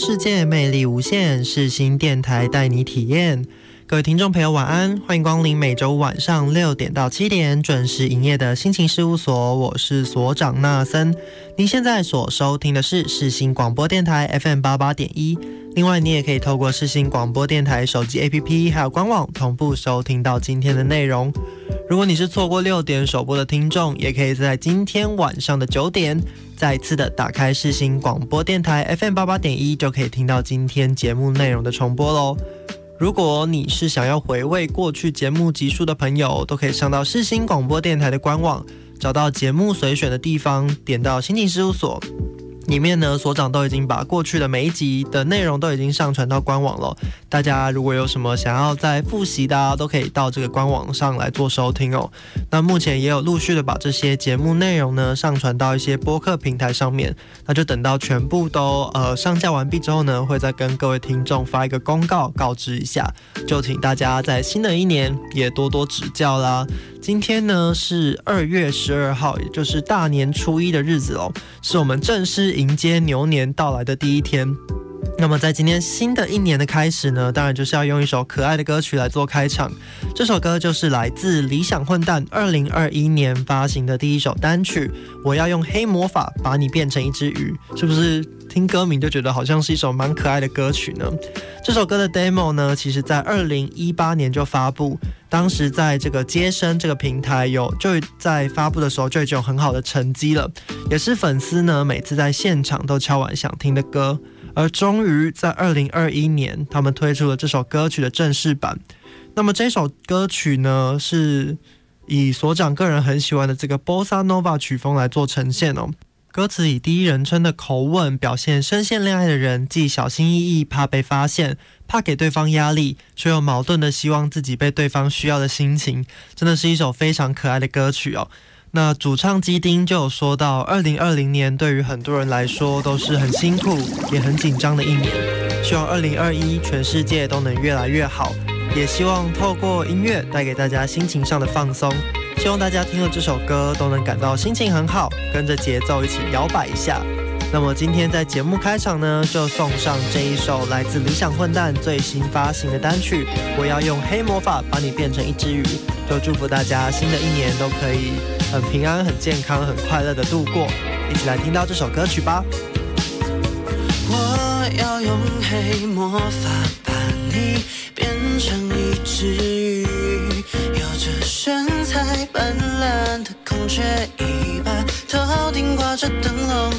世界魅力无限，世新电台带你体验。各位听众朋友，晚安，欢迎光临每周晚上六点到七点准时营业的心情事务所，我是所长纳森。您现在所收听的是世新广播电台 FM 八八点一，另外你也可以透过世新广播电台手机 APP 还有官网同步收听到今天的内容。如果你是错过六点首播的听众，也可以在今天晚上的九点再次的打开世新广播电台 FM 八八点一，就可以听到今天节目内容的重播喽。如果你是想要回味过去节目集数的朋友，都可以上到世新广播电台的官网，找到节目随选的地方，点到心情事务所。里面呢，所长都已经把过去的每一集的内容都已经上传到官网了。大家如果有什么想要再复习的，都可以到这个官网上来做收听哦。那目前也有陆续的把这些节目内容呢上传到一些播客平台上面。那就等到全部都呃上架完毕之后呢，会再跟各位听众发一个公告告知一下。就请大家在新的一年也多多指教啦。今天呢是二月十二号，也就是大年初一的日子哦，是我们正式迎接牛年到来的第一天。那么在今天新的一年的开始呢，当然就是要用一首可爱的歌曲来做开场。这首歌就是来自理想混蛋二零二一年发行的第一首单曲。我要用黑魔法把你变成一只鱼，是不是听歌名就觉得好像是一首蛮可爱的歌曲呢？这首歌的 demo 呢，其实在二零一八年就发布，当时在这个接生这个平台有就在发布的时候就已经有很好的成绩了，也是粉丝呢每次在现场都敲完想听的歌。而终于在二零二一年，他们推出了这首歌曲的正式版。那么这首歌曲呢，是以所长个人很喜欢的这个 Bossa Nova 曲风来做呈现哦。歌词以第一人称的口吻表现深陷恋爱的人，既小心翼翼，怕被发现，怕给对方压力，却又矛盾的希望自己被对方需要的心情，真的是一首非常可爱的歌曲哦。那主唱基丁就有说到，二零二零年对于很多人来说都是很辛苦也很紧张的一年，希望二零二一全世界都能越来越好，也希望透过音乐带给大家心情上的放松，希望大家听了这首歌都能感到心情很好，跟着节奏一起摇摆一下。那么今天在节目开场呢，就送上这一首来自理想混蛋最新发行的单曲，我要用黑魔法把你变成一只鱼，就祝福大家新的一年都可以很平安、很健康、很快乐的度过。一起来听到这首歌曲吧。我要用黑魔法把你变成一只鱼，有着神采斑斓的孔雀尾巴，头顶挂着灯笼。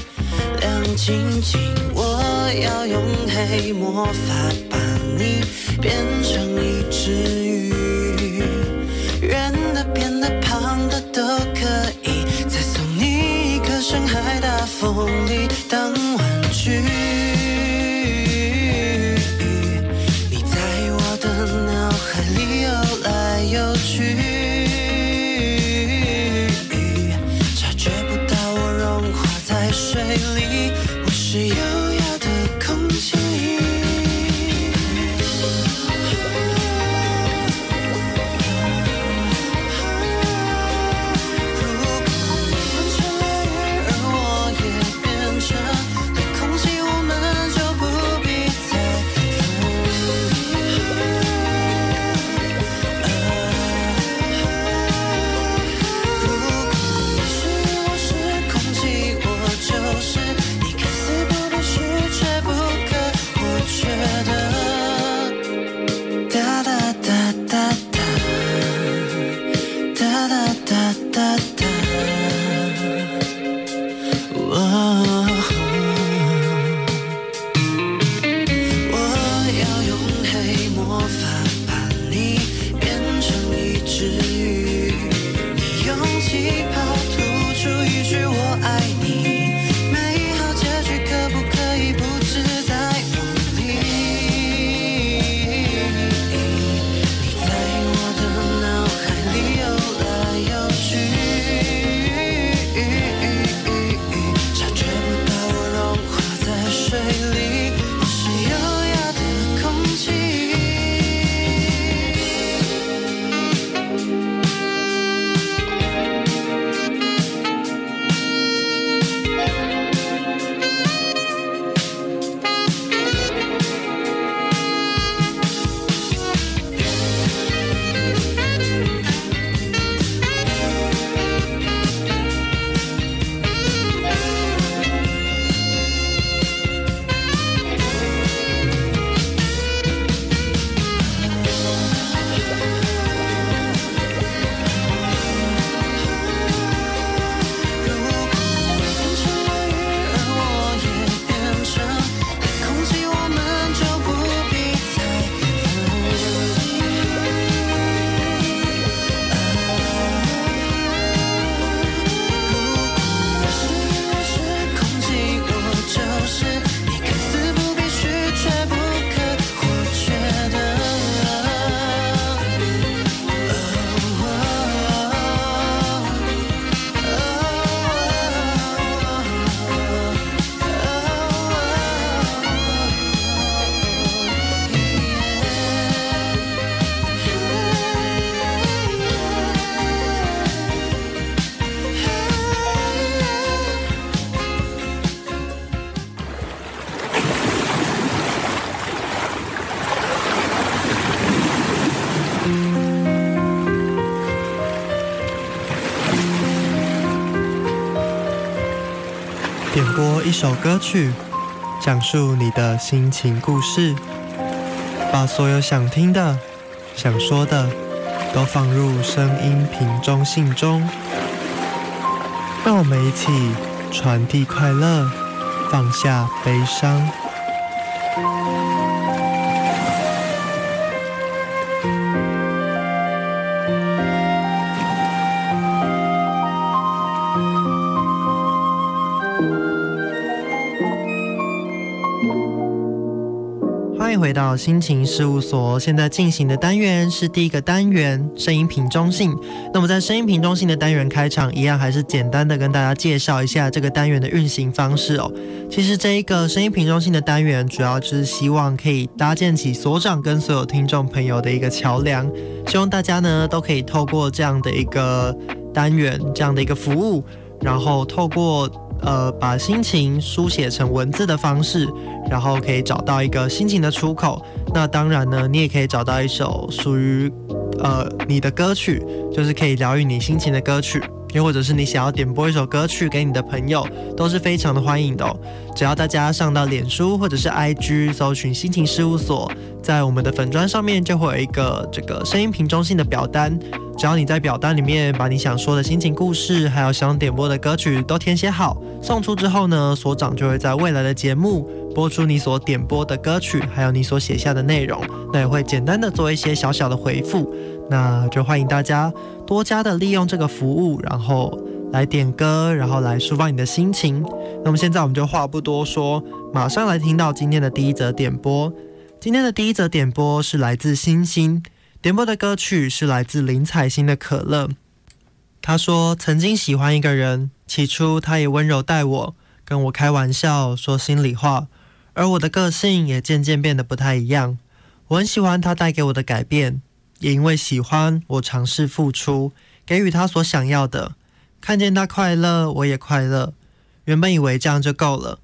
亮晶晶，我要用黑魔法把你变成一只鱼，圆的、扁的、胖的都可以，再送你一颗深海大风梨当一首歌曲，讲述你的心情故事，把所有想听的、想说的都放入声音瓶中信中。让我们一起传递快乐，放下悲伤。回到心情事务所。现在进行的单元是第一个单元——声音瓶中性。那么在声音瓶中性的单元开场，一样还是简单的跟大家介绍一下这个单元的运行方式哦。其实这一个声音瓶中性的单元，主要就是希望可以搭建起所长跟所有听众朋友的一个桥梁，希望大家呢都可以透过这样的一个单元，这样的一个服务，然后透过呃把心情书写成文字的方式，然后可以找到一个心情的出口。那当然呢，你也可以找到一首属于呃你的歌曲，就是可以疗愈你心情的歌曲。又或者是你想要点播一首歌曲给你的朋友，都是非常的欢迎的。只要大家上到脸书或者是 IG 搜寻心情事务所，在我们的粉砖上面就会有一个这个声音瓶中心的表单。只要你在表单里面把你想说的心情故事，还有想点播的歌曲都填写好，送出之后呢，所长就会在未来的节目播出你所点播的歌曲，还有你所写下的内容。那也会简单的做一些小小的回复。那就欢迎大家多加的利用这个服务，然后来点歌，然后来抒发你的心情。那么现在我们就话不多说，马上来听到今天的第一则点播。今天的第一则点播是来自星星，点播的歌曲是来自林采欣的《可乐》。他说曾经喜欢一个人，起初他也温柔待我，跟我开玩笑，说心里话，而我的个性也渐渐变得不太一样。我很喜欢他带给我的改变。也因为喜欢，我尝试付出，给予他所想要的。看见他快乐，我也快乐。原本以为这样就够了，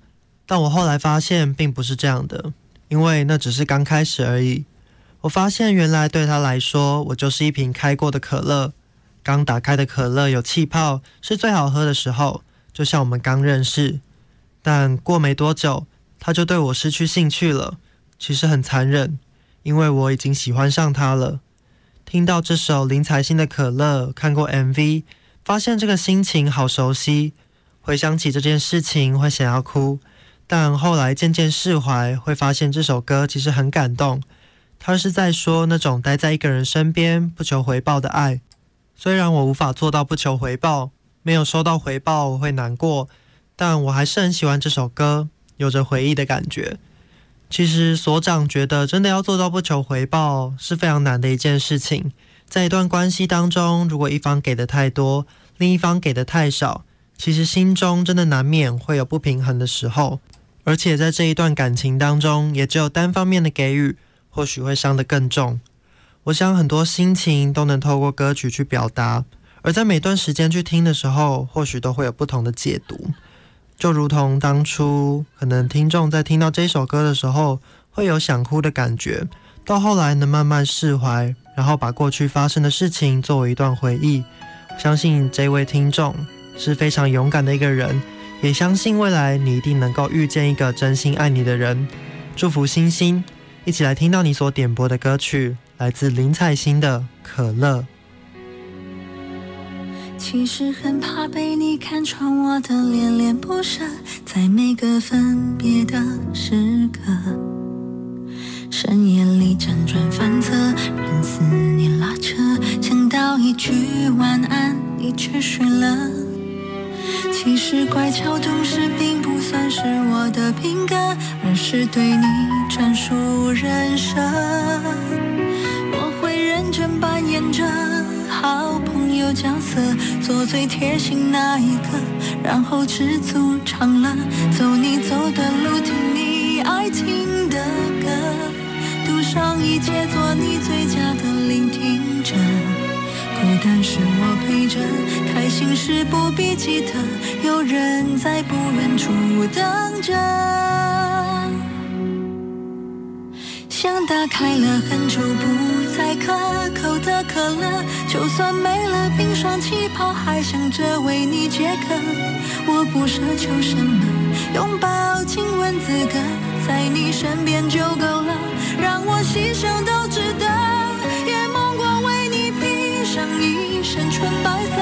但我后来发现并不是这样的，因为那只是刚开始而已。我发现原来对他来说，我就是一瓶开过的可乐。刚打开的可乐有气泡，是最好喝的时候，就像我们刚认识。但过没多久，他就对我失去兴趣了。其实很残忍，因为我已经喜欢上他了。听到这首林采欣的《可乐》，看过 MV，发现这个心情好熟悉。回想起这件事情，会想要哭，但后来渐渐释怀，会发现这首歌其实很感动。他是在说那种待在一个人身边不求回报的爱。虽然我无法做到不求回报，没有收到回报我会难过，但我还是很喜欢这首歌，有着回忆的感觉。其实所长觉得，真的要做到不求回报是非常难的一件事情。在一段关系当中，如果一方给的太多，另一方给的太少，其实心中真的难免会有不平衡的时候。而且在这一段感情当中，也只有单方面的给予，或许会伤得更重。我想很多心情都能透过歌曲去表达，而在每段时间去听的时候，或许都会有不同的解读。就如同当初，可能听众在听到这首歌的时候，会有想哭的感觉，到后来能慢慢释怀，然后把过去发生的事情作为一段回忆。相信这位听众是非常勇敢的一个人，也相信未来你一定能够遇见一个真心爱你的人。祝福星星，一起来听到你所点播的歌曲。来自林采欣的《可乐》。其实很怕被你看穿我的恋恋不舍，在每个分别的时刻，深夜里辗转反侧，任思念拉扯，想到一句晚安，你却睡了。其实乖巧懂事并不算是我的品格，是对你专属人设。真扮演着好朋友角色，做最贴心那一个，然后知足常乐，走你走的路，听你爱听的歌，赌上一切，做你最佳的聆听者。孤单时我陪着，开心时不必记得，有人在不远处等着。像打开了很久不再可口的可乐，就算没了冰霜气泡，还想着为你解渴。我不奢求什么，拥抱亲吻资格，在你身边就够了，让我牺牲都值得。也梦过为你披上一身纯白色，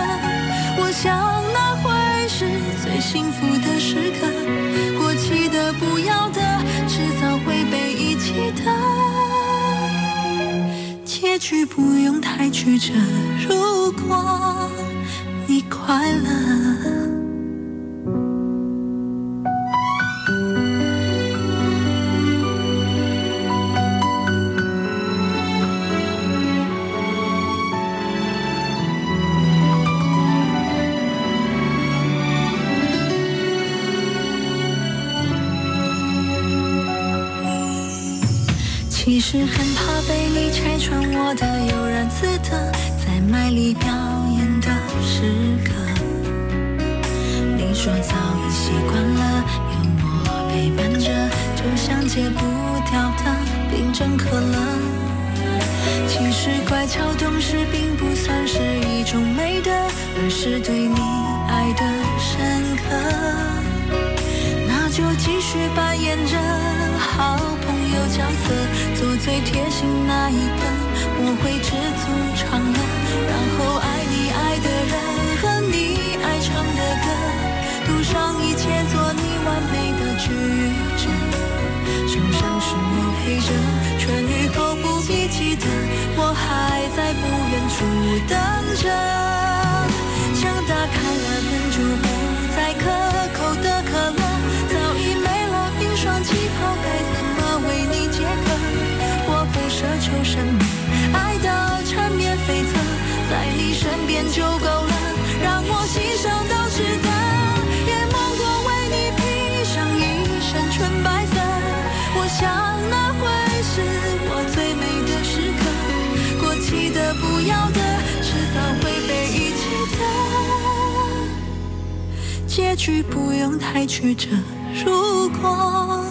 我想那会是最幸福的时刻。结局不用太曲折，如果你快乐。里表演的时刻。你说早已习惯了有我陪伴着，就像戒不掉的冰镇可乐。其实乖巧懂事并不算是一种美德，而是对你爱的深刻。那就继续扮演着好。朋友角色，做最贴心那一个，我会知足常乐，的歌，赌上一切做你完美的矩阵。受伤时我陪着，痊愈后不必记得，我还在不远处等着。想打开了很久不再可口的可乐，早已没了冰霜气泡，该怎么？为你解渴，我不奢求什么，爱到缠绵悱恻，在你身边就够了，让我牺牲都值得。也梦过为你披上一身纯白色，我想那会是我最美的时刻。过期的不要的，迟早会被遗弃的，结局不用太曲折。如果。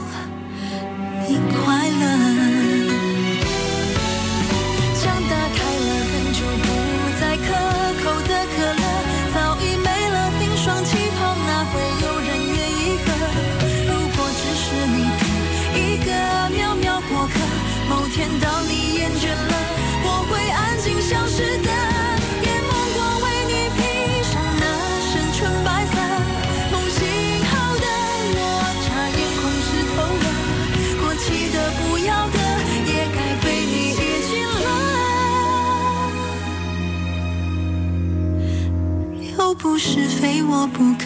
不可，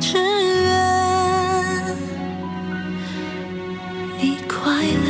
只愿你快乐。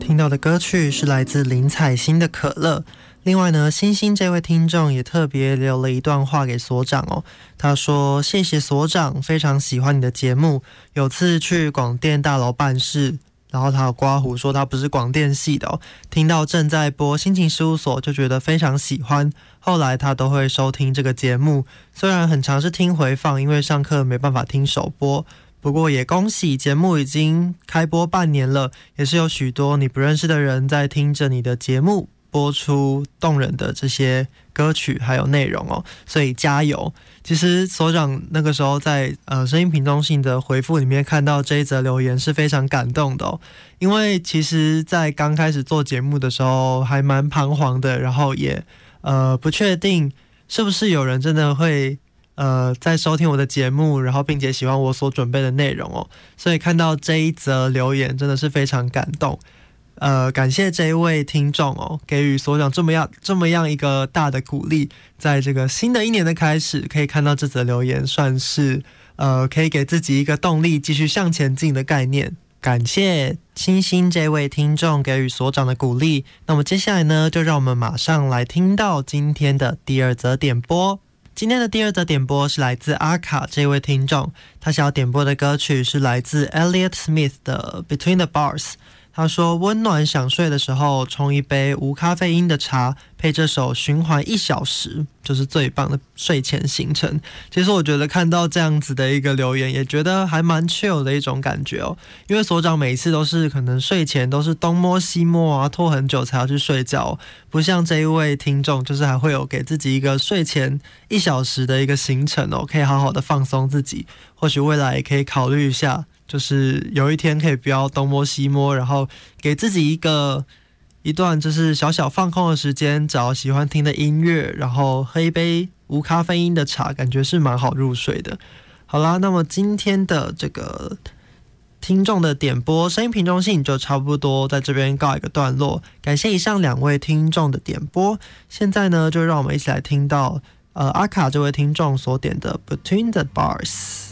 听到的歌曲是来自林采欣的《可乐》。另外呢，星星这位听众也特别留了一段话给所长哦。他说：“谢谢所长，非常喜欢你的节目。有次去广电大楼办事，然后他刮胡说他不是广电系的哦。听到正在播心情事务所，就觉得非常喜欢。后来他都会收听这个节目，虽然很常是听回放，因为上课没办法听首播。不过也恭喜节目已经开播半年了，也是有许多你不认识的人在听着你的节目。”播出动人的这些歌曲还有内容哦，所以加油！其实所长那个时候在呃声音品中性的回复里面看到这一则留言是非常感动的，因为其实，在刚开始做节目的时候还蛮彷徨的，然后也呃不确定是不是有人真的会呃在收听我的节目，然后并且喜欢我所准备的内容哦，所以看到这一则留言真的是非常感动。呃，感谢这一位听众哦，给予所长这么样这么样一个大的鼓励，在这个新的一年的开始，可以看到这则留言，算是呃，可以给自己一个动力，继续向前进的概念。感谢星星这位听众给予所长的鼓励。那么接下来呢，就让我们马上来听到今天的第二则点播。今天的第二则点播是来自阿卡这位听众，他想要点播的歌曲是来自 Elliot Smith 的《Between the Bars》。他说：“温暖想睡的时候，冲一杯无咖啡因的茶，配这首循环一小时，就是最棒的睡前行程。”其实我觉得看到这样子的一个留言，也觉得还蛮 chill 的一种感觉哦。因为所长每次都是可能睡前都是东摸西摸啊，拖很久才要去睡觉，不像这一位听众，就是还会有给自己一个睡前一小时的一个行程哦，可以好好的放松自己。或许未来也可以考虑一下。就是有一天可以不要东摸西摸，然后给自己一个一段就是小小放空的时间，找喜欢听的音乐，然后喝一杯无咖啡因的茶，感觉是蛮好入睡的。好啦，那么今天的这个听众的点播声音品中性就差不多在这边告一个段落。感谢以上两位听众的点播，现在呢就让我们一起来听到呃阿卡这位听众所点的 Between the Bars。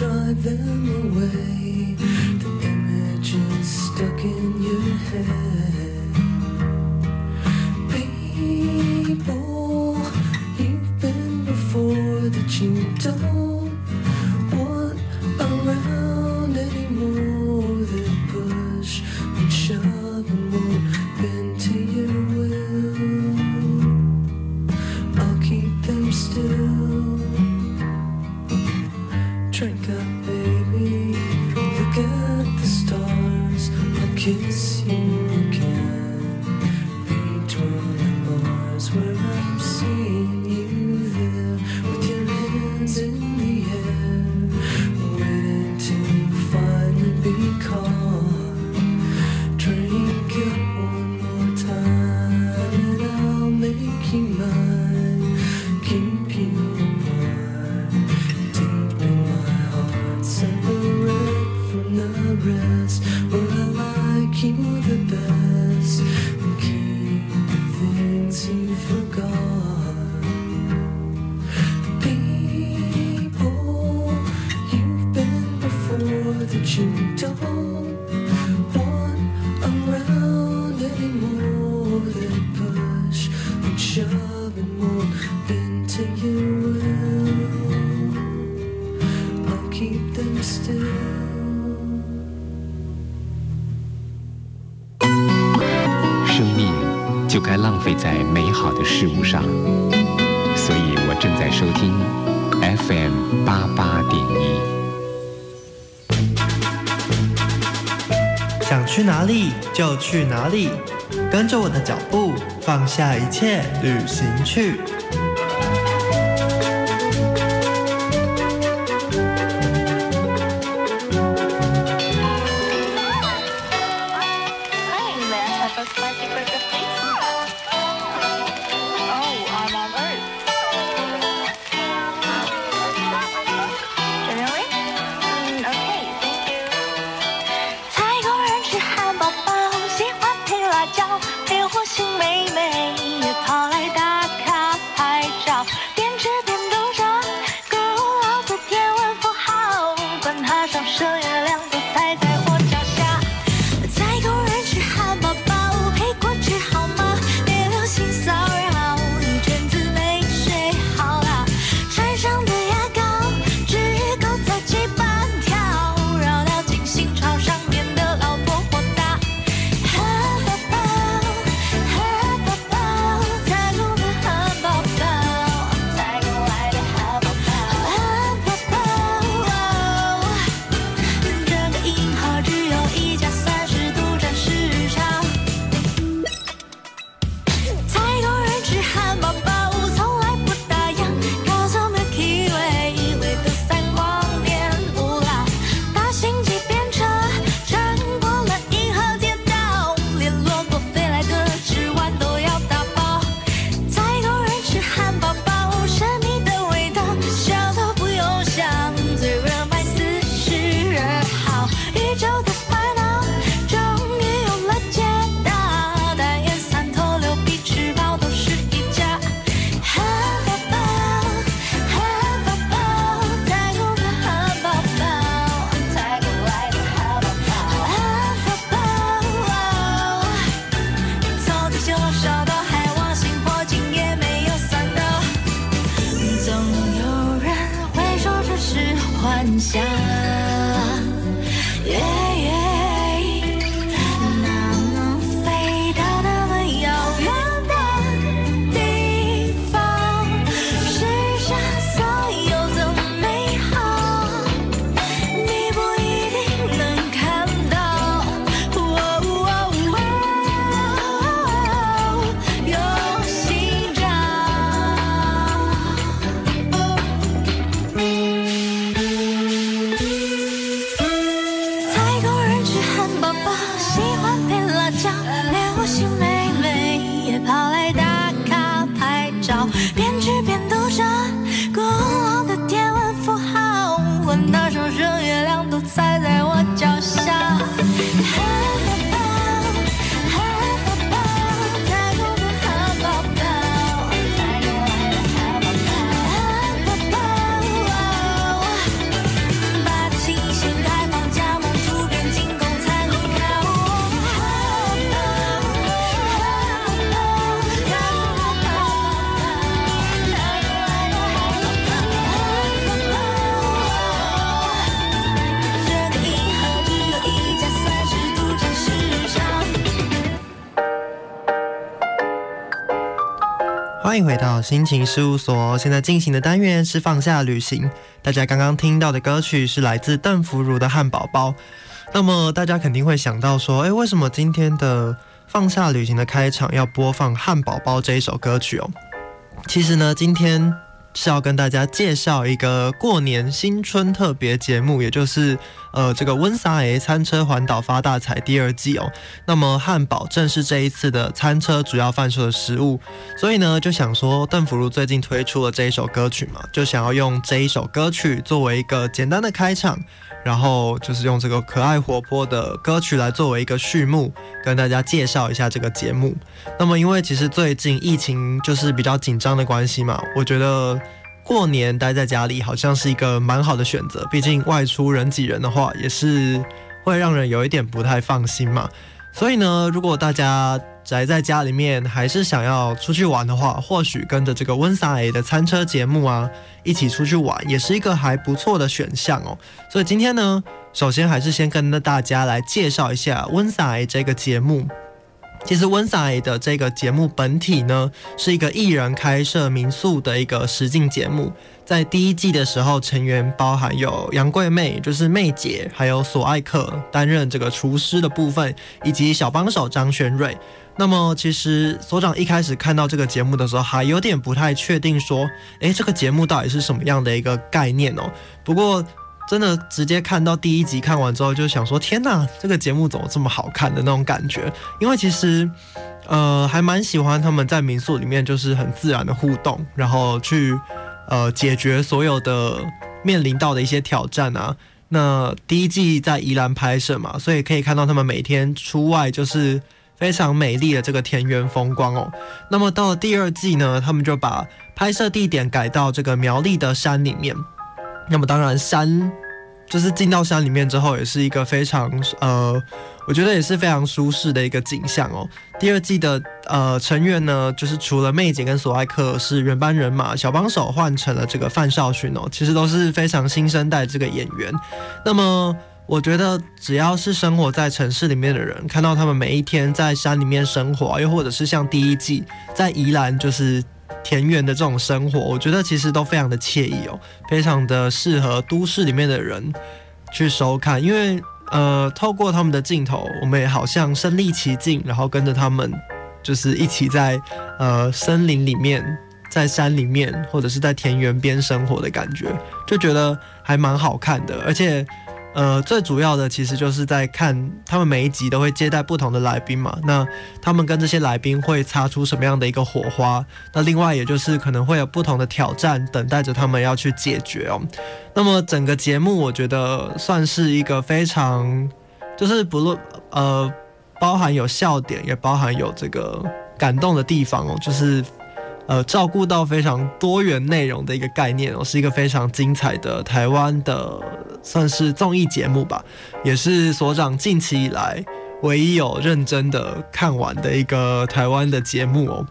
drive them away. 哪里就去哪里，跟着我的脚步，放下一切，旅行去。心情事务所，现在进行的单元是放下旅行。大家刚刚听到的歌曲是来自邓福如的《汉堡包》。那么大家肯定会想到说，诶，为什么今天的放下旅行的开场要播放《汉堡包》这一首歌曲哦？其实呢，今天是要跟大家介绍一个过年新春特别节目，也就是呃这个温莎 A 餐车环岛发大财第二季哦。那么汉堡正是这一次的餐车主要贩售的食物，所以呢就想说邓福如最近推出了这一首歌曲嘛，就想要用这一首歌曲作为一个简单的开场。然后就是用这个可爱活泼的歌曲来作为一个序幕，跟大家介绍一下这个节目。那么因为其实最近疫情就是比较紧张的关系嘛，我觉得过年待在家里好像是一个蛮好的选择，毕竟外出人挤人的话，也是会让人有一点不太放心嘛。所以呢，如果大家宅在家里面，还是想要出去玩的话，或许跟着这个温莎 A 的餐车节目啊，一起出去玩，也是一个还不错的选项哦。所以今天呢，首先还是先跟大家来介绍一下温莎 A 这个节目。其实温莎 A 的这个节目本体呢，是一个艺人开设民宿的一个实境节目。在第一季的时候，成员包含有杨贵妹，就是妹姐，还有索爱克担任这个厨师的部分，以及小帮手张轩瑞。那么，其实所长一开始看到这个节目的时候，还有点不太确定，说，诶，这个节目到底是什么样的一个概念哦？不过，真的直接看到第一集看完之后，就想说，天哪，这个节目怎么这么好看的那种感觉？因为其实，呃，还蛮喜欢他们在民宿里面就是很自然的互动，然后去呃解决所有的面临到的一些挑战啊。那第一季在宜兰拍摄嘛，所以可以看到他们每天出外就是非常美丽的这个田园风光哦。那么到了第二季呢，他们就把拍摄地点改到这个苗栗的山里面。那么当然山就是进到山里面之后，也是一个非常呃，我觉得也是非常舒适的一个景象哦。第二季的呃成员呢，就是除了妹姐跟索爱克是原班人马，小帮手换成了这个范少勋哦，其实都是非常新生代这个演员。那么我觉得只要是生活在城市里面的人，看到他们每一天在山里面生活，又或者是像第一季在宜兰就是。田园的这种生活，我觉得其实都非常的惬意哦，非常的适合都市里面的人去收看，因为呃，透过他们的镜头，我们也好像身临其境，然后跟着他们，就是一起在呃森林里面，在山里面，或者是在田园边生活的感觉，就觉得还蛮好看的，而且。呃，最主要的其实就是在看他们每一集都会接待不同的来宾嘛，那他们跟这些来宾会擦出什么样的一个火花？那另外也就是可能会有不同的挑战等待着他们要去解决哦。那么整个节目我觉得算是一个非常，就是不论呃包含有笑点，也包含有这个感动的地方哦，就是。呃，照顾到非常多元内容的一个概念哦，是一个非常精彩的台湾的算是综艺节目吧，也是所长近期以来唯一有认真的看完的一个台湾的节目哦。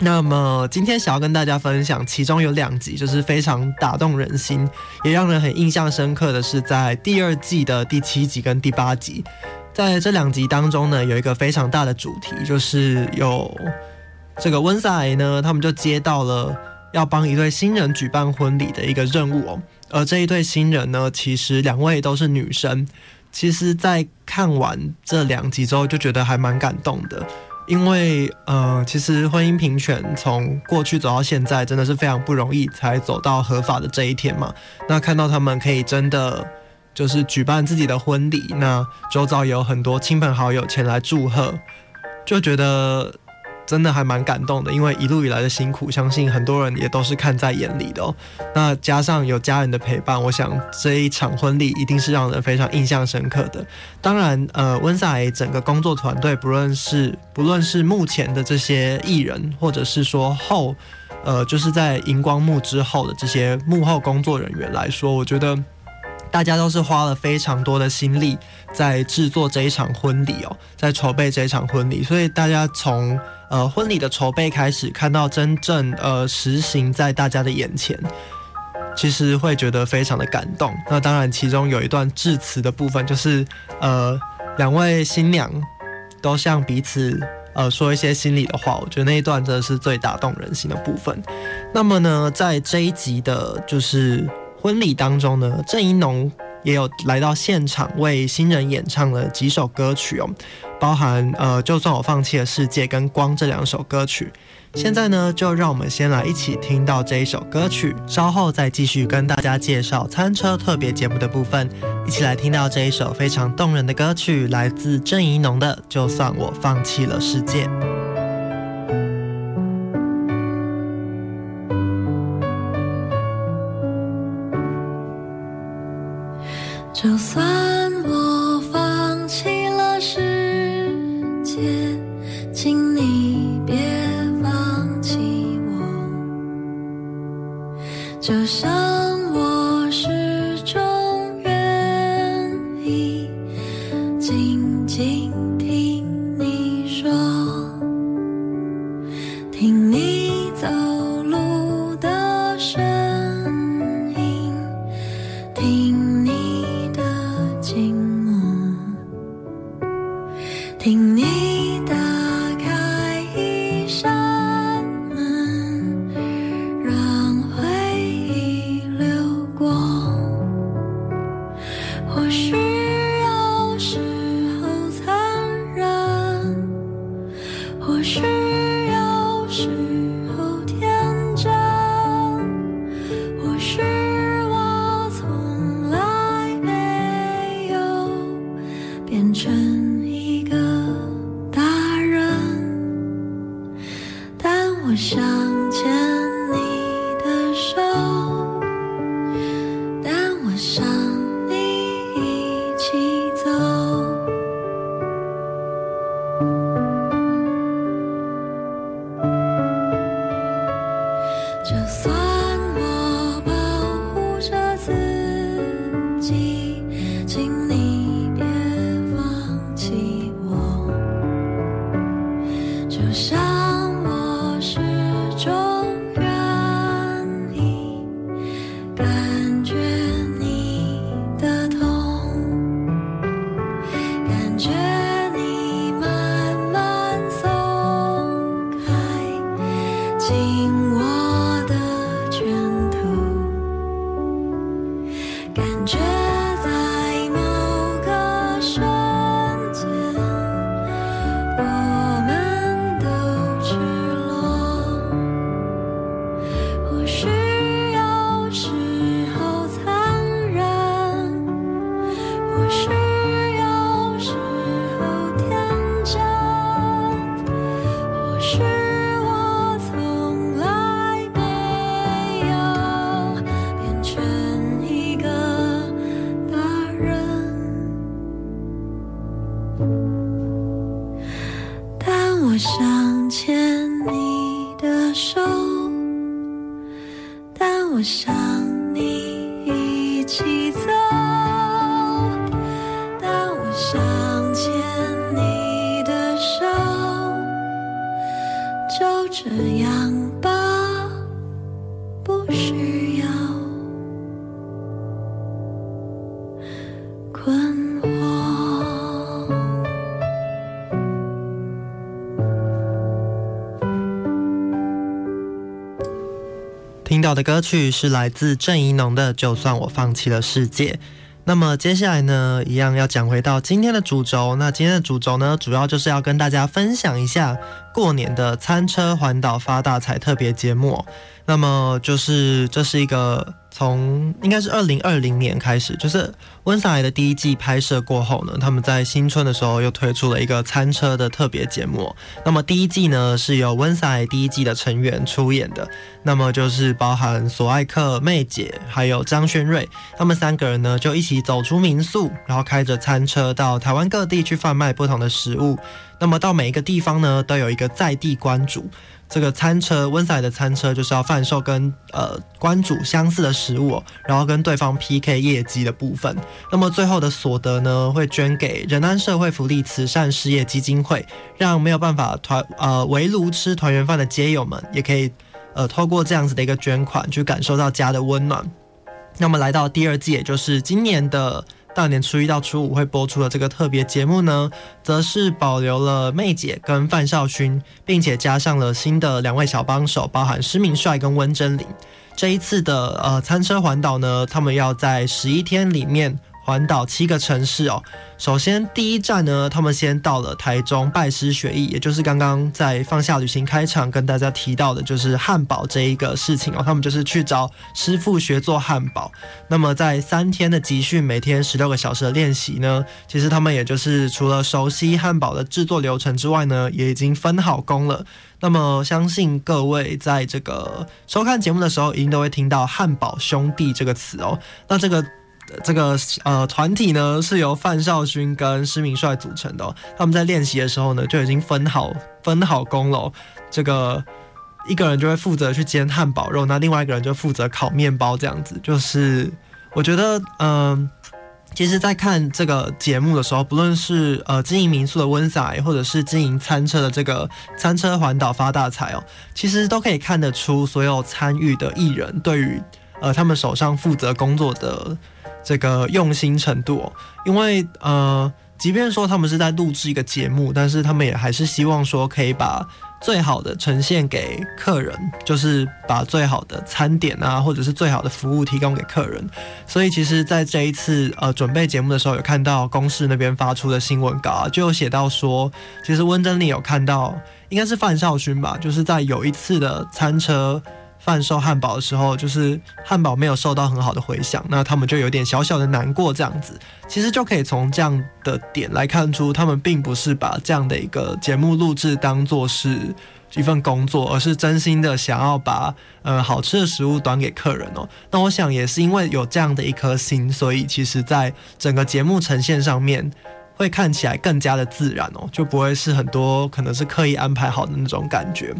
那么今天想要跟大家分享，其中有两集就是非常打动人心，也让人很印象深刻的是在第二季的第七集跟第八集。在这两集当中呢，有一个非常大的主题，就是有这个温萨雷呢，他们就接到了要帮一对新人举办婚礼的一个任务哦。而这一对新人呢，其实两位都是女生。其实，在看完这两集之后，就觉得还蛮感动的。因为呃，其实婚姻平权从过去走到现在，真的是非常不容易才走到合法的这一天嘛。那看到他们可以真的就是举办自己的婚礼，那周遭有很多亲朋好友前来祝贺，就觉得真的还蛮感动的。因为一路以来的辛苦，相信很多人也都是看在眼里的哦。那加上有家人的陪伴，我想这一场婚礼一定是让人非常印象深刻的。当然，呃，温萨雷整个工作团队，不论是不论是目前的这些艺人，或者是说后，呃，就是在荧光幕之后的这些幕后工作人员来说，我觉得大家都是花了非常多的心力在制作这一场婚礼哦，在筹备这一场婚礼，所以大家从呃婚礼的筹备开始，看到真正呃实行在大家的眼前。其实会觉得非常的感动。那当然，其中有一段致辞的部分，就是呃，两位新娘都向彼此呃说一些心里的话。我觉得那一段真的是最打动人心的部分。那么呢，在这一集的就是婚礼当中呢，郑怡农也有来到现场为新人演唱了几首歌曲哦，包含呃，就算我放弃了世界跟光这两首歌曲。现在呢，就让我们先来一起听到这一首歌曲，稍后再继续跟大家介绍餐车特别节目的部分。一起来听到这一首非常动人的歌曲，来自郑怡农的《就算我放弃了世界》。就算我放弃了世界，请你别放弃我。就像我始终愿意静静或的歌曲是来自郑怡农的《就算我放弃了世界》。那么接下来呢，一样要讲回到今天的主轴。那今天的主轴呢，主要就是要跟大家分享一下过年的餐车环岛发大财特别节目。那么就是这是一个从应该是二零二零年开始，就是温莎来的第一季拍摄过后呢，他们在新春的时候又推出了一个餐车的特别节目。那么第一季呢是由温莎来第一季的成员出演的，那么就是包含索爱克、妹姐还有张轩瑞，他们三个人呢就一起走出民宿，然后开着餐车到台湾各地去贩卖不同的食物。那么到每一个地方呢，都有一个在地关主。这个餐车温赛的餐车就是要贩售跟呃关主相似的食物、然后跟对方 PK 业绩的部分。那么最后的所得呢，会捐给仁安社会福利慈善事业基金会，让没有办法团呃围炉吃团圆饭的街友们，也可以呃透过这样子的一个捐款，去感受到家的温暖。那么来到第二季，也就是今年的。大年初一到初五会播出的这个特别节目呢，则是保留了媚姐跟范少勋，并且加上了新的两位小帮手，包含施明帅跟温真菱。这一次的呃餐车环岛呢，他们要在十一天里面。环岛七个城市哦。首先第一站呢，他们先到了台中拜师学艺，也就是刚刚在放下旅行开场跟大家提到的，就是汉堡这一个事情哦。他们就是去找师傅学做汉堡。那么在三天的集训，每天十六个小时的练习呢，其实他们也就是除了熟悉汉堡的制作流程之外呢，也已经分好工了。那么相信各位在这个收看节目的时候，一定都会听到“汉堡兄弟”这个词哦。那这个。这个呃团体呢是由范少勋跟施明帅组成的、他们在练习的时候呢就已经分好分好工了。这个一个人就会负责去煎汉堡肉，那另外一个人就负责烤面包，这样子。就是我觉得，嗯、其实，在看这个节目的时候，不论是呃经营民宿的温仔，或者是经营餐车的这个餐车环岛发大财哦，其实都可以看得出所有参与的艺人对于呃他们手上负责工作的。这个用心程度、因为呃，即便说他们是在录制一个节目，但是他们也还是希望说可以把最好的呈现给客人，就是把最好的餐点啊，或者是最好的服务提供给客人。所以其实，在这一次呃准备节目的时候，有看到公司那边发出的新闻稿啊，就有写到说，其实温真菱有看到，应该是范少勋吧，就是在有一次的餐车。贩售汉堡的时候，就是汉堡没有受到很好的回响，那他们就有点小小的难过，这样子，其实就可以从这样的点来看出，他们并不是把这样的一个节目录制当做是一份工作，而是真心的想要把呃好吃的食物端给客人哦。那我想也是因为有这样的一颗心，所以其实在整个节目呈现上面会看起来更加的自然哦，就不会是很多可能是刻意安排好的那种感觉。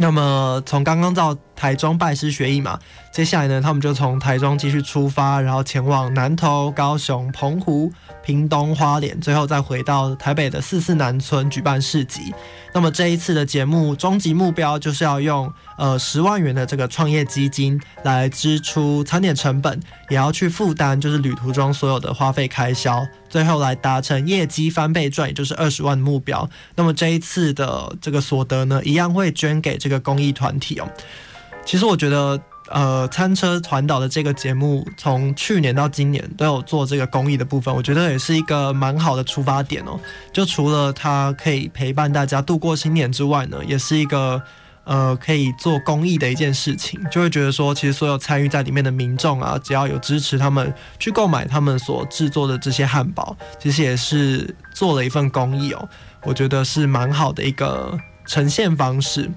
那么从刚刚到台中拜师学艺嘛，接下来呢，他们就从台中继续出发，然后前往南投、高雄、澎湖、屏东、花莲，最后再回到台北的四四南村举办市集。那么这一次的节目终极目标就是要用呃十万元的这个创业基金来支出餐点成本，也要去负担就是旅途中所有的花费开销，最后来达成业绩翻倍赚，也就是二十万的目标。那么这一次的这个所得呢，一样会捐给这个公益团体哦。其实我觉得，呃，餐车环岛的这个节目，从去年到今年都有做这个公益的部分，我觉得也是一个蛮好的出发点哦。就除了它可以陪伴大家度过新年之外呢，也是一个呃可以做公益的一件事情。就会觉得说，其实所有参与在里面的民众啊，只要有支持他们去购买他们所制作的这些汉堡，其实也是做了一份公益哦。我觉得是蛮好的一个呈现方式。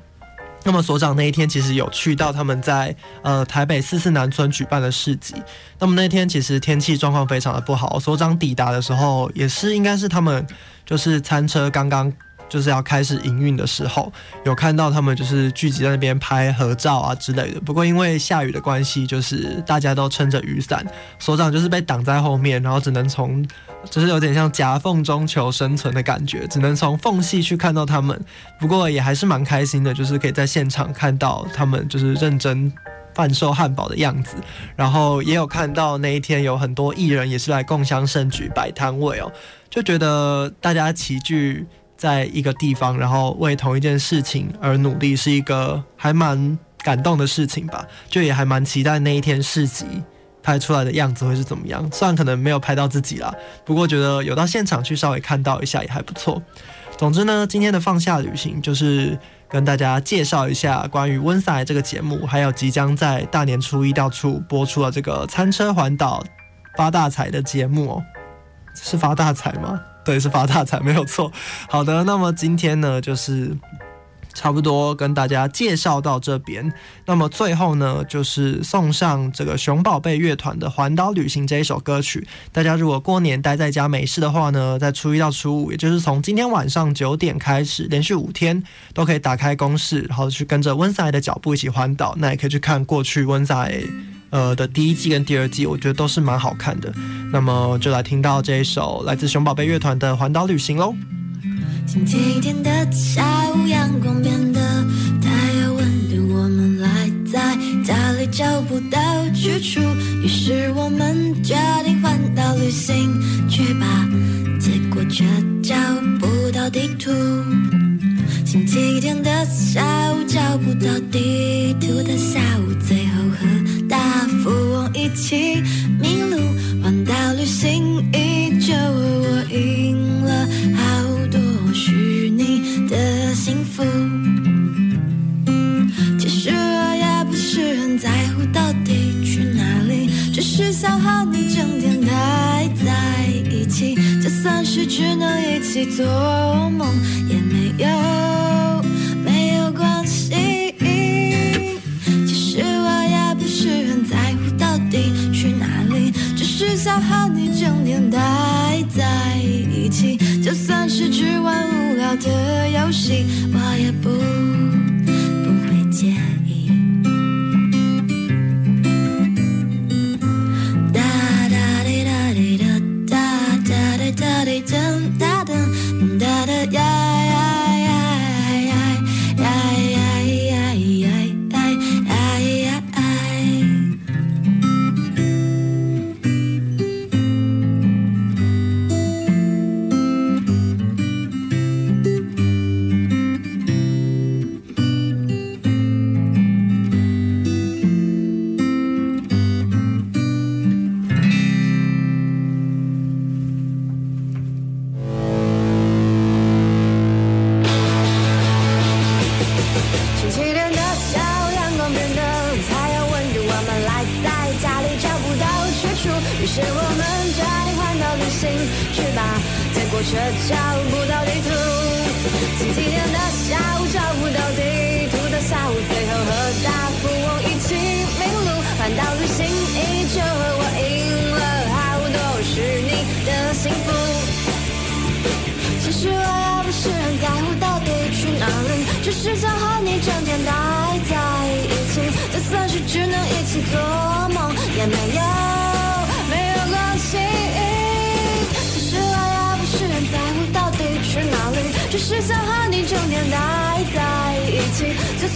那么所长那一天其实有去到他们在呃台北四四南村举办的市集。那么那天其实天气状况非常的不好，所长抵达的时候也是应该是他们就是餐车刚刚就是要开始营运的时候，有看到他们就是聚集在那边拍合照啊之类的。不过因为下雨的关系，就是大家都撑着雨伞，所长就是被挡在后面，然后只能从就是有点像夹缝中求生存的感觉，只能从缝隙去看到他们。不过也还是蛮开心的，就是可以在现场看到他们就是认真贩售汉堡的样子，然后也有看到那一天有很多艺人也是来共襄盛举摆摊位哦，就觉得大家齐聚在一个地方，然后为同一件事情而努力，是一个还蛮感动的事情吧，就也还蛮期待那一天市集拍出来的样子会是怎么样。虽然可能没有拍到自己啦，不过觉得有到现场去稍微看到一下也还不错。总之呢，今天的放下旅行就是跟大家介绍一下关于温莎这个节目，还有即将在大年初一到初播出的这个餐车环岛发大财的节目哦。是发大财吗？对，是发大财，没有错。好的，那么今天呢，就是差不多跟大家介绍到这边。那么最后呢，就是送上这个熊宝贝乐团的《环岛旅行》这一首歌曲。大家如果过年待在家没事的话呢，在初一到初五，也就是从今天晚上九点开始，连续五天都可以打开公式，然后去跟着温赛的脚步一起环岛。那也可以去看过去温赛呃的第一季跟第二季，我觉得都是蛮好看的。那么就来听到这一首来自熊宝贝乐团的《环岛旅行》喽。星期天的下午，阳光变得太阳温度，我们赖在家里找不到去处，于是我们决定换到旅行去吧，结果却找不到地图。星期天的下午，找不到地图的下午，最后和大富翁一起迷路，环岛旅行依旧，我赢了好多虚拟的幸福。其实我也不是很在乎到底去哪里，只是想和你整天待在一起，就算是只能一起做梦，也没有没有关系。其实我也不是很在乎到底去哪里，只是想和你整天待在一起，就算是只玩无聊的游戏，我也不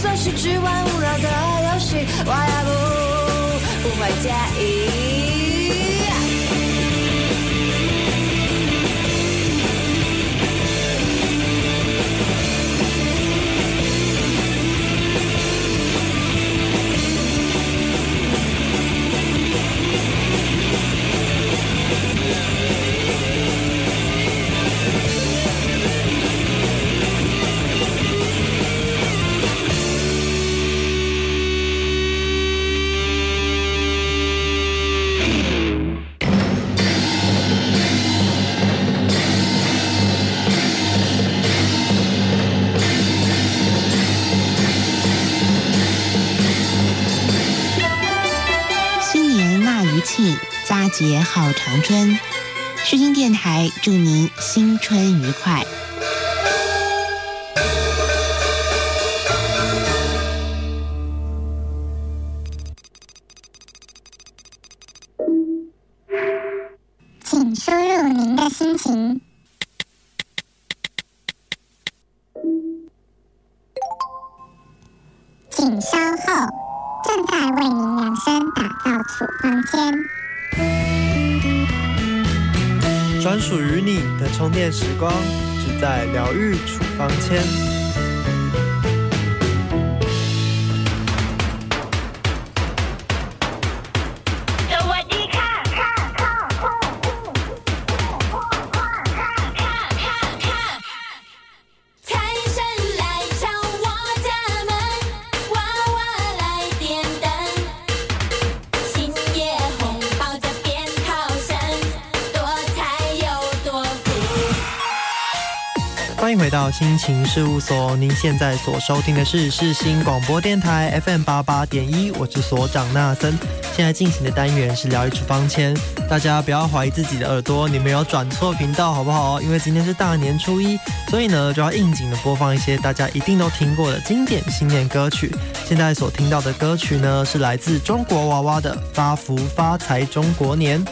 算是只玩无聊的游戏，我也不不会介意。到长春。世新电台祝您新春愉快。时光，只在疗愈处方签。回到心情事务所，您现在所收听的是世新广播电台 FM 八八点一，我是所长纳森。现在进行的单元是疗愈处方签，大家不要怀疑自己的耳朵，你没有转错频道，好不好？因为今天是大年初一，所以呢就要应景的播放一些大家一定都听过的经典新年歌曲。现在所听到的歌曲呢是来自中国娃娃的《发福发财中国年》。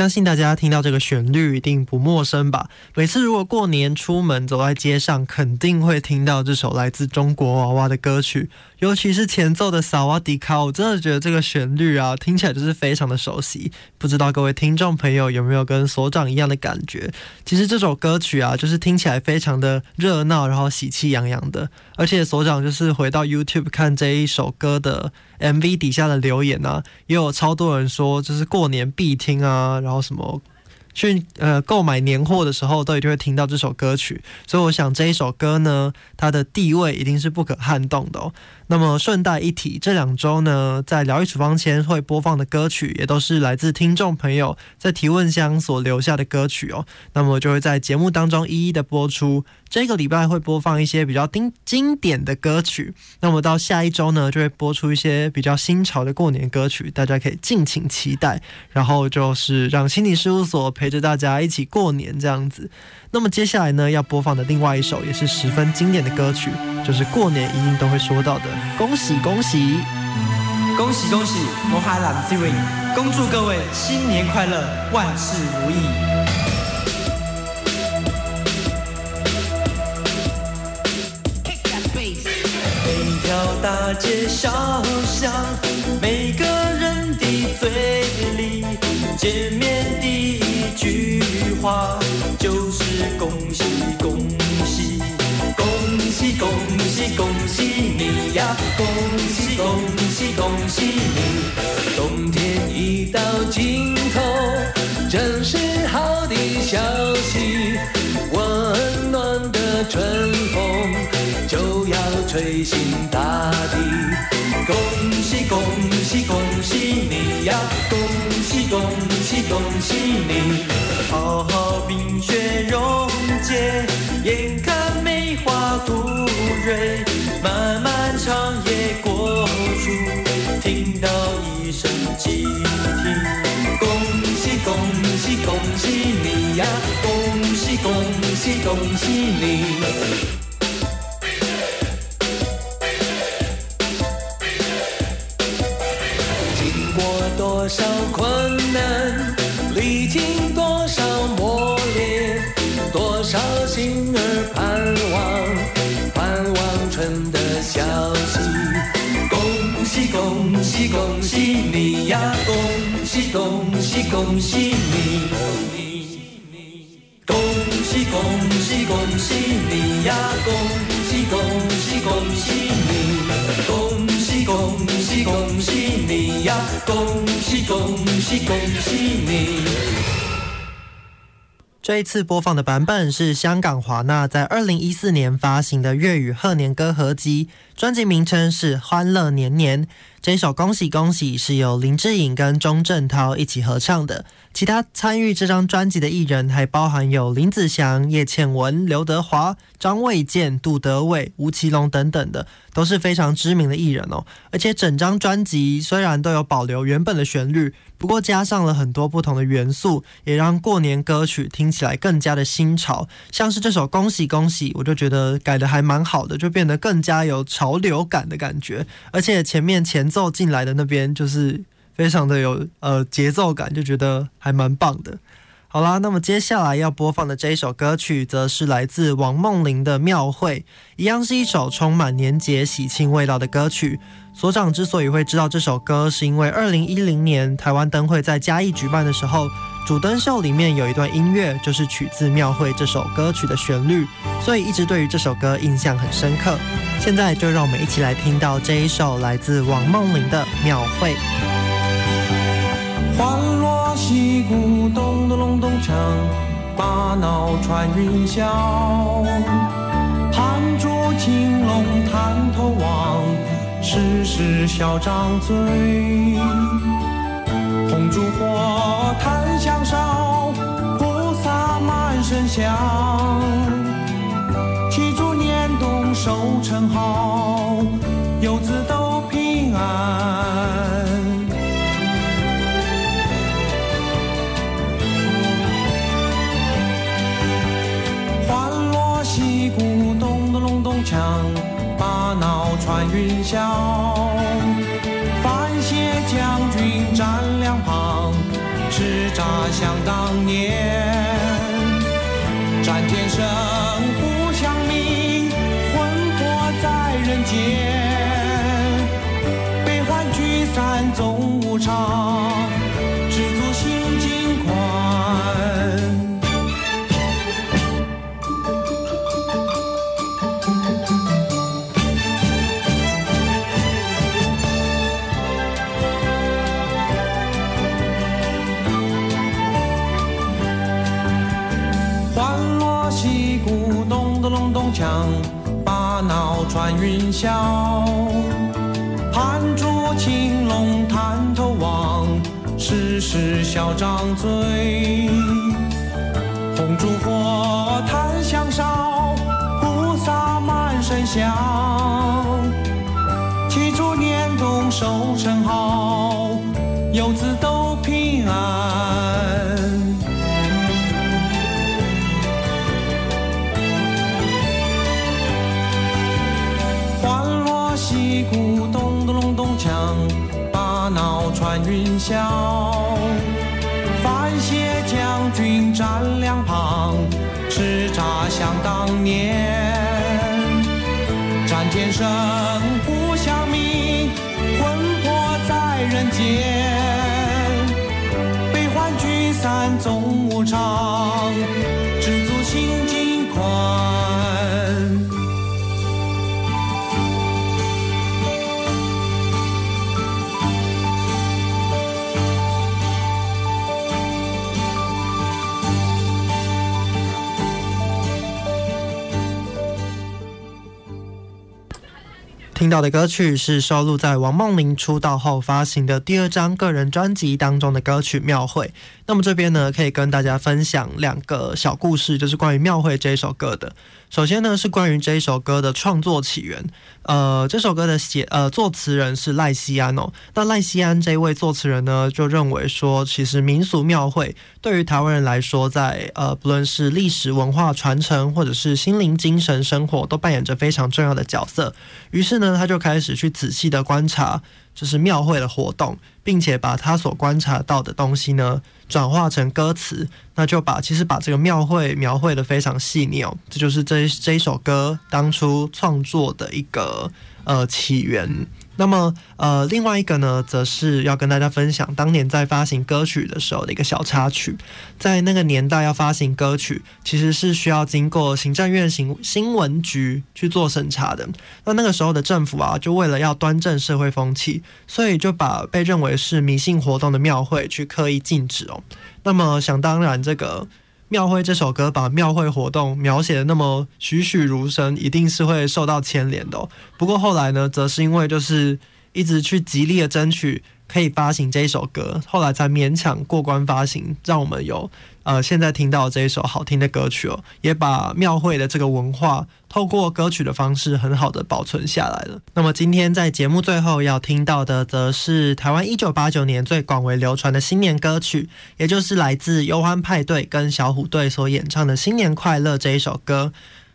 相信大家听到这个旋律一定不陌生吧？每次如果过年出门走在街上，肯定会听到这首来自中国娃娃的歌曲，尤其是前奏的萨瓦迪卡，我真的觉得这个旋律啊，听起来就是非常的熟悉。不知道各位听众朋友有没有跟所长一样的感觉？其实这首歌曲啊，就是听起来非常的热闹，然后喜气洋洋的。而且所长就是回到 YouTube 看这一首歌的 MV 底下的留言啊，也有超多人说，就是过年必听啊，然后什么去呃购买年货的时候，都一定会听到这首歌曲。所以我想这一首歌呢，它的地位一定是不可撼动的哦。那么顺带一提，这两周呢，在疗愈处方前会播放的歌曲，也都是来自听众朋友在提问箱所留下的歌曲哦。那么就会在节目当中一一的播出。这个礼拜会播放一些比较经经典的歌曲，那么到下一周呢，就会播出一些比较新潮的过年歌曲，大家可以敬请期待。然后就是让心理事务所陪着大家一起过年这样子。那么接下来呢，要播放的另外一首也是十分经典的歌曲，就是过年一定都会说到的“恭喜恭喜。恭喜恭喜，我海蓝 Siri，恭祝各位新年快乐，万事如意。每条大街小巷，每个人的嘴里，见面第一句话。就是恭喜恭喜，恭喜恭喜恭喜你呀，恭喜恭喜恭喜你！冬天已到尽头，真是好的消息，温暖的春风就要吹醒大地。恭喜恭喜恭喜你呀！恭喜恭喜恭喜你！好好冰雪融眼看梅花吐蕊，漫漫长夜过处，听到一声鸡啼。恭喜恭喜恭喜你呀！恭喜恭喜恭喜你！恭喜恭喜你！恭喜恭喜恭喜你呀！恭喜恭喜恭喜你！恭喜恭喜恭喜你呀！恭喜恭喜恭喜你！”。这一次播放的版本是香港华纳在二零一四年发行的粤语贺年歌合集，专辑名称是《欢乐年年》。这首《恭喜恭喜》是由林志颖跟钟镇涛一起合唱的。其他参与这张专辑的艺人还包含有林子祥、叶倩文、刘德华、张卫健、杜德伟、吴奇隆等等的，都是非常知名的艺人哦。而且整张专辑虽然都有保留原本的旋律，不过加上了很多不同的元素，也让过年歌曲听起来更加的新潮。像是这首《恭喜恭喜》，我就觉得改的还蛮好的，就变得更加有潮潮流感的感觉。而且前面前奏进来的那边就是。非常的有呃节奏感，就觉得还蛮棒的。好啦，那么接下来要播放的这一首歌曲，则是来自王梦玲的《庙会》，一样是一首充满年节喜庆味道的歌曲。所长之所以会知道这首歌，是因为二零一零年台湾灯会在嘉义举办的时候，主灯秀里面有一段音乐，就是取自《庙会》这首歌曲的旋律，所以一直对于这首歌印象很深刻。现在就让我们一起来听到这一首来自王梦玲的《庙会》。欢锣喜鼓，咚咚隆咚锵，把脑传云霄。盘竹青龙探头望，时时笑张嘴。红烛火，檀香烧，菩萨满身香。祈祝年冬收成好，游子都平安。欢锣喜鼓，咚咚隆咚锵，把脑传云霄。想当年。战天生，不相命，魂魄在人间。悲欢聚散总无常，咚咚隆咚锵，把脑传云霄。盘竹青龙探头望，时时笑张嘴。红烛火，檀香烧，菩萨满身香。祈祝年冬收成好，笑。范谢将军站两旁，叱咤想当年。战天生，互相命，魂魄在人间。悲欢聚散总无常，到的歌曲是收录在王梦玲出道后发行的第二张个人专辑当中的歌曲《庙会》。那么这边呢，可以跟大家分享两个小故事，就是关于《庙会》这一首歌的。首先呢，是关于这一首歌的创作起源。呃，这首歌的写呃作词人是赖西安哦。那赖西安这位作词人呢，就认为说，其实民俗庙会对于台湾人来说在，呃不论是历史文化传承，或者是心灵精神生活，都扮演着非常重要的角色。于是呢，他就开始去仔细的观察，就是庙会的活动，并且把他所观察到的东西呢，转化成歌词，那就把其实把这个庙会描绘的非常细腻哦。这就是这这一首歌当初创作的一个呃起源。那么，呃，另外一个呢，则是要跟大家分享当年在发行歌曲的时候的一个小插曲。在那个年代要发行歌曲，其实是需要经过行政院新新闻局去做审查的。那那个时候的政府啊，就为了要端正社会风气，所以就把被认为是迷信活动的庙会去刻意禁止哦。那么想当然，这个。庙会这首歌把庙会活动描写的那么栩栩如生，一定是会受到牵连的、不过后来呢，则是因为就是一直去极力的争取可以发行这一首歌，后来才勉强过关发行，让我们有呃现在听到这一首好听的歌曲哦，也把庙会的这个文化透过歌曲的方式很好的保存下来了。那么今天在节目最后要听到的，则是台湾一九八九年最广为流传的新年歌曲，也就是来自忧欢派对跟小虎队所演唱的《新年快乐》这一首歌。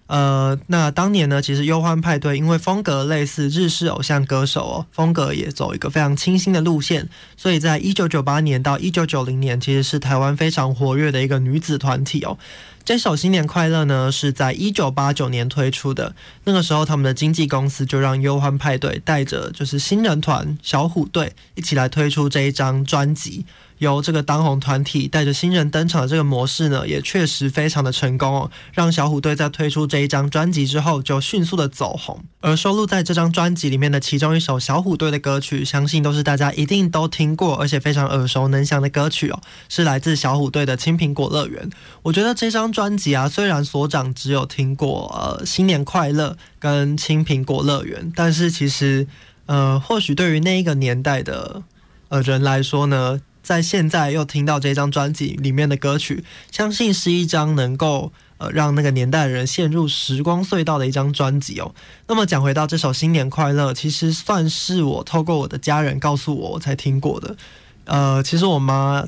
呃，那当年呢，其实忧欢派对因为风格类似日式偶像歌手哦，风格也走一个非常清新的路线，所以在一九九八年到一九九零年，其实是台湾非常活跃的一个女子团体哦。这首《新年快乐》呢，是在一九八九年推出的。那个时候，他们的经纪公司就让忧欢派对带着就是新人团小虎队一起来推出这一张专辑。由这个当红团体带着新人登场的这个模式呢，也确实非常的成功哦，让小虎队在推出这一张专辑之后就迅速的走红。而收录在这张专辑里面的其中一首小虎队的歌曲，相信都是大家一定都听过，而且非常耳熟能详的歌曲哦，是来自小虎队的《青苹果乐园》。我觉得这张专辑啊，虽然所长只有听过呃新年快乐跟青苹果乐园，但是其实呃或许对于那一个年代的呃人来说呢。在现在又听到这张专辑里面的歌曲，相信是一张能够呃让那个年代的人陷入时光隧道的一张专辑哦。那么讲回到这首《新年快乐》，其实算是我透过我的家人告诉我我才听过的。呃，其实我妈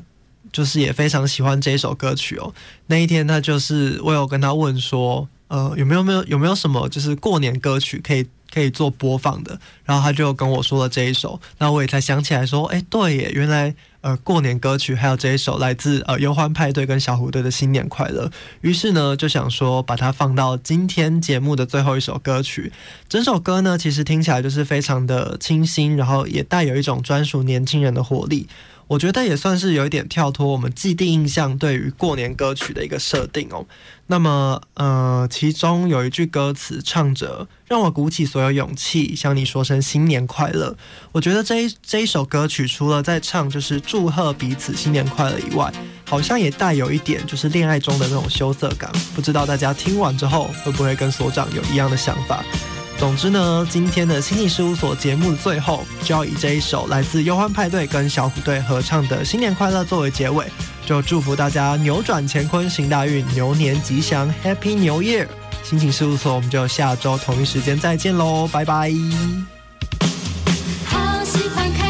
就是也非常喜欢这首歌曲哦。那一天她就是我有跟她问说，呃有没有没有有没有什么就是过年歌曲可以可以做播放的，然后她就跟我说了这一首，那我也才想起来说，哎对耶，原来。呃，过年歌曲还有这一首来自呃忧欢派对跟小虎队的新年快乐，于是呢就想说把它放到今天节目的最后一首歌曲。整首歌呢其实听起来就是非常的清新，然后也带有一种专属年轻人的活力。我觉得也算是有一点跳脱我们既定印象对于过年歌曲的一个设定哦。那么，呃，其中有一句歌词唱着“让我鼓起所有勇气，向你说声新年快乐”。我觉得这一这一首歌曲除了在唱就是祝贺彼此新年快乐以外，好像也带有一点就是恋爱中的那种羞涩感。不知道大家听完之后会不会跟所长有一样的想法？总之呢，今天的亲戚事务所节目最后就要以这一首来自忧欢派对跟小虎队合唱的《新年快乐》作为结尾，就祝福大家扭转乾坤行大运，牛年吉祥，Happy New Year！亲戚事务所，我们就下周同一时间再见喽，拜拜。好喜欢看。